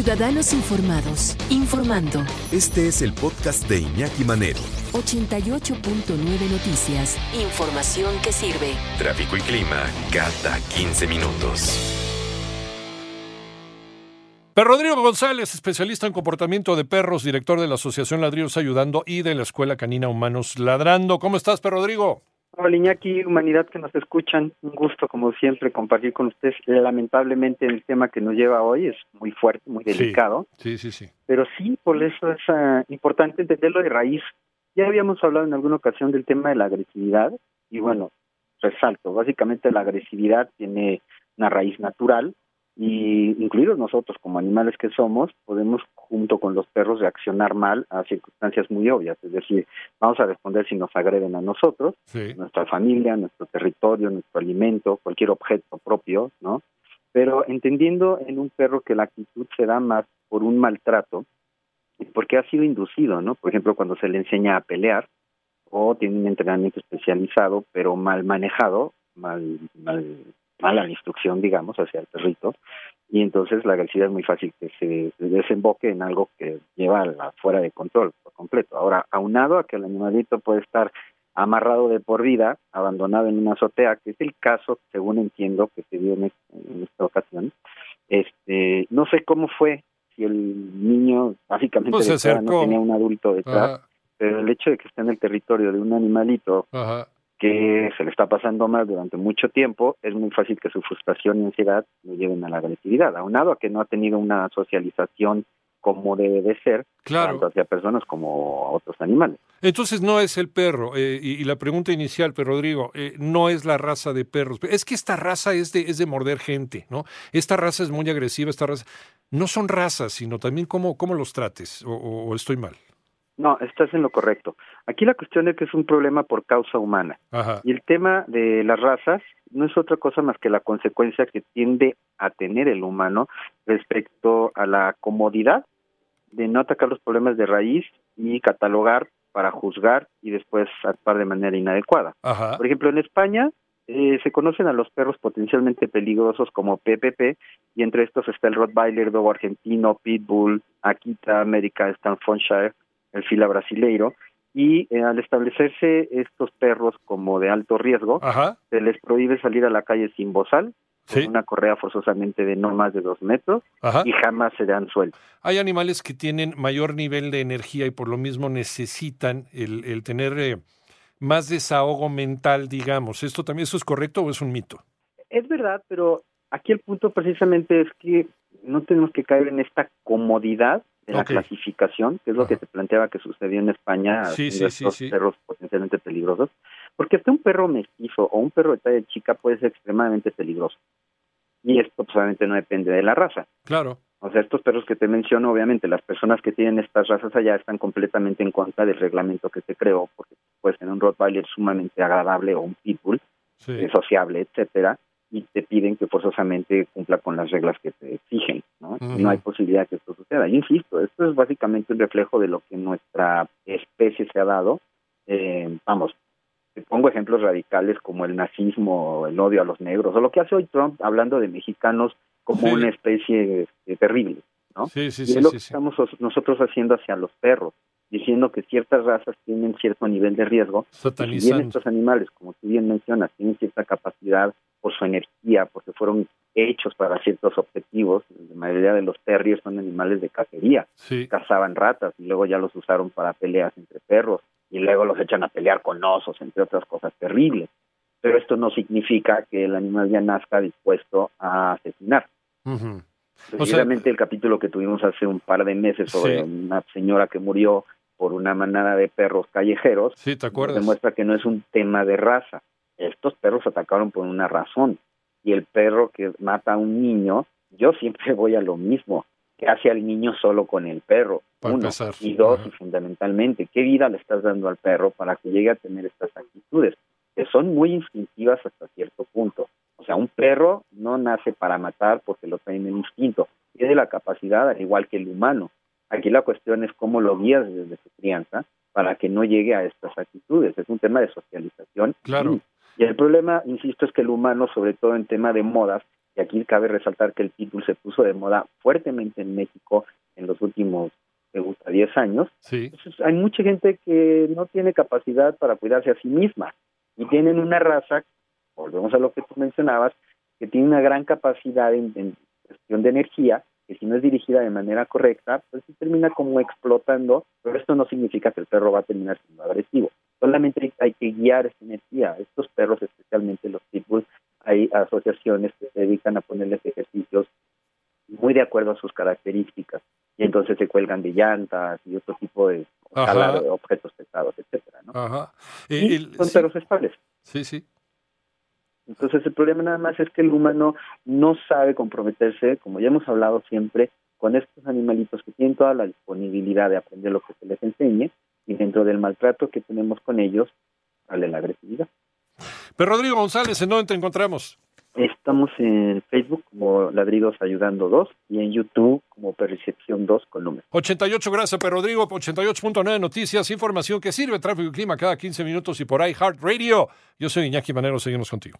Ciudadanos Informados, informando. Este es el podcast de Iñaki Manero. 88.9 Noticias. Información que sirve. Tráfico y clima cada 15 minutos. Pero Rodrigo González, especialista en comportamiento de perros, director de la Asociación Ladrillos Ayudando y de la Escuela Canina Humanos Ladrando. ¿Cómo estás, Perro Rodrigo? Hola Iñaki, humanidad que nos escuchan, un gusto como siempre compartir con ustedes. Lamentablemente el tema que nos lleva hoy es muy fuerte, muy delicado. Sí, sí, sí. Pero sí, por eso es uh, importante entenderlo de raíz. Ya habíamos hablado en alguna ocasión del tema de la agresividad y bueno, resalto, básicamente la agresividad tiene una raíz natural y incluidos nosotros como animales que somos, podemos junto con los perros reaccionar mal a circunstancias muy obvias, es decir, vamos a responder si nos agreden a nosotros, nuestra familia, nuestro territorio, nuestro alimento, cualquier objeto propio, ¿no? Pero entendiendo en un perro que la actitud se da más por un maltrato, porque ha sido inducido, ¿no? Por ejemplo, cuando se le enseña a pelear o tiene un entrenamiento especializado, pero mal manejado, mal, mal mala la instrucción, digamos, hacia el perrito, y entonces la agresividad es muy fácil que se desemboque en algo que lleva la fuera de control por completo. Ahora, aunado a que el animalito puede estar amarrado de por vida, abandonado en una azotea, que es el caso, según entiendo, que se dio en, esta ocasión, este, no sé cómo fue, si el niño básicamente pues no tenía un adulto detrás, pero el hecho de que esté en el territorio de un animalito que se le está pasando mal durante mucho tiempo, es muy fácil que su frustración y ansiedad lo lleven a la agresividad, aunado a que no ha tenido una socialización como debe de ser, tanto hacia personas como otros animales. Entonces no es el perro, eh, y, la pregunta inicial, pero Rodrigo, eh, no es la raza de perros. Es que esta raza es de, es de morder gente, ¿no? Esta raza es muy agresiva, esta raza... No son razas, sino también cómo, cómo los trates, o estoy mal. No, estás en lo correcto. Aquí la cuestión es que es un problema por causa humana. Y el tema de las razas no es otra cosa más que la consecuencia que tiende a tener el humano respecto a la comodidad de no atacar los problemas de raíz y catalogar para juzgar y después actuar de manera inadecuada. Por ejemplo, en España eh, se conocen a los perros potencialmente peligrosos como PPP y entre estos está el Rottweiler, Dogo argentino, Pitbull, Akita, América, Staffordshire, el fila brasileiro, y eh, al establecerse estos perros como de alto riesgo, se les prohíbe salir a la calle sin bozal, con una correa forzosamente de no más de dos metros, y jamás se dan sueltos. Hay animales que tienen mayor nivel de energía y por lo mismo necesitan el, el tener eh, más desahogo mental, digamos. ¿Esto también eso es correcto o es un mito? Es verdad, pero aquí el punto precisamente es que no tenemos que caer en esta comodidad de la clasificación, que es lo que te planteaba que sucedió en España, sí, estos perros potencialmente peligrosos, porque hasta un perro mestizo o un perro de talla chica puede ser extremadamente peligroso. Y esto pues, obviamente no depende de la raza. Claro. O sea, estos perros que te menciono, obviamente las personas que tienen estas razas allá están completamente en contra del reglamento que se creó, porque puede ser un Rottweiler sumamente agradable o un Pitbull, sociable, etcétera, y te piden que forzosamente cumpla con las reglas que te exigen, ¿no? No hay posibilidad que esto suceda. Insisto, esto es básicamente un reflejo de lo que nuestra especie se ha dado. Eh, vamos, te pongo ejemplos radicales como el nazismo, el odio a los negros, o lo que hace hoy Trump hablando de mexicanos como una especie eh, terrible, ¿no? Sí, sí, y es lo que estamos nosotros haciendo hacia los perros diciendo que ciertas razas tienen cierto nivel de riesgo. Y bien estos animales, como tú bien mencionas, tienen cierta capacidad por su energía, porque fueron hechos para ciertos objetivos. La mayoría de los terriers son animales de cacería. Cazaban ratas y luego ya los usaron para peleas entre perros y luego los echan a pelear con osos, entre otras cosas terribles. Pero esto no significa que el animal ya nazca dispuesto a asesinar. Precisamente el capítulo que tuvimos hace un par de meses sobre una señora que murió por una manada de perros callejeros, sí, ¿te acuerdas? demuestra que no es un tema de raza. Estos perros atacaron por una razón. Y el perro que mata a un niño, yo siempre voy a lo mismo. que hace al niño solo con el perro? Uno. Y dos, y fundamentalmente, ¿qué vida le estás dando al perro para que llegue a tener estas actitudes? Que son muy instintivas hasta cierto punto. O sea, un perro no nace para matar porque lo trae en el instinto. Tiene la capacidad, al igual que el humano, Aquí la cuestión es cómo lo guías desde su crianza para que no llegue a estas actitudes. Es un tema de socialización. Claro. Y el problema, insisto, es que el humano, sobre todo en tema de modas, y aquí cabe resaltar que el pitbull se puso de moda fuertemente en México en los últimos me gusta 10 años. Sí. Entonces, hay mucha gente que no tiene capacidad para cuidarse a sí misma y tienen una raza, volvemos a lo que tú mencionabas, que tiene una gran capacidad en, en cuestión de energía, que si no es dirigida de manera correcta, pues se termina como explotando, pero esto no significa que el perro va a terminar siendo agresivo. Solamente hay que guiar esa energía. Estos perros, especialmente los pitbulls, hay asociaciones que se dedican a ponerles ejercicios muy de acuerdo a sus características y entonces se cuelgan de llantas y otro tipo de, de objetos pesados, etcétera, ¿no? Ajá. Y, el- son sí, perros estables. sí, sí. Entonces el problema nada más es que el humano no sabe comprometerse, como ya hemos hablado siempre, con estos animalitos que tienen toda la disponibilidad de aprender lo que se les enseñe y dentro del maltrato que tenemos con ellos, sale la agresividad. Pero Rodrigo González, ¿en dónde te encontramos? Estamos en Facebook como Ladridos Ayudando 2 y en YouTube como Percepción 2 con número. 88, gracias, Pedro Rodrigo. 88.9 Noticias, información que sirve, tráfico y clima cada 15 minutos y por ahí, Heart Radio. Yo soy Iñaki Manero, seguimos contigo.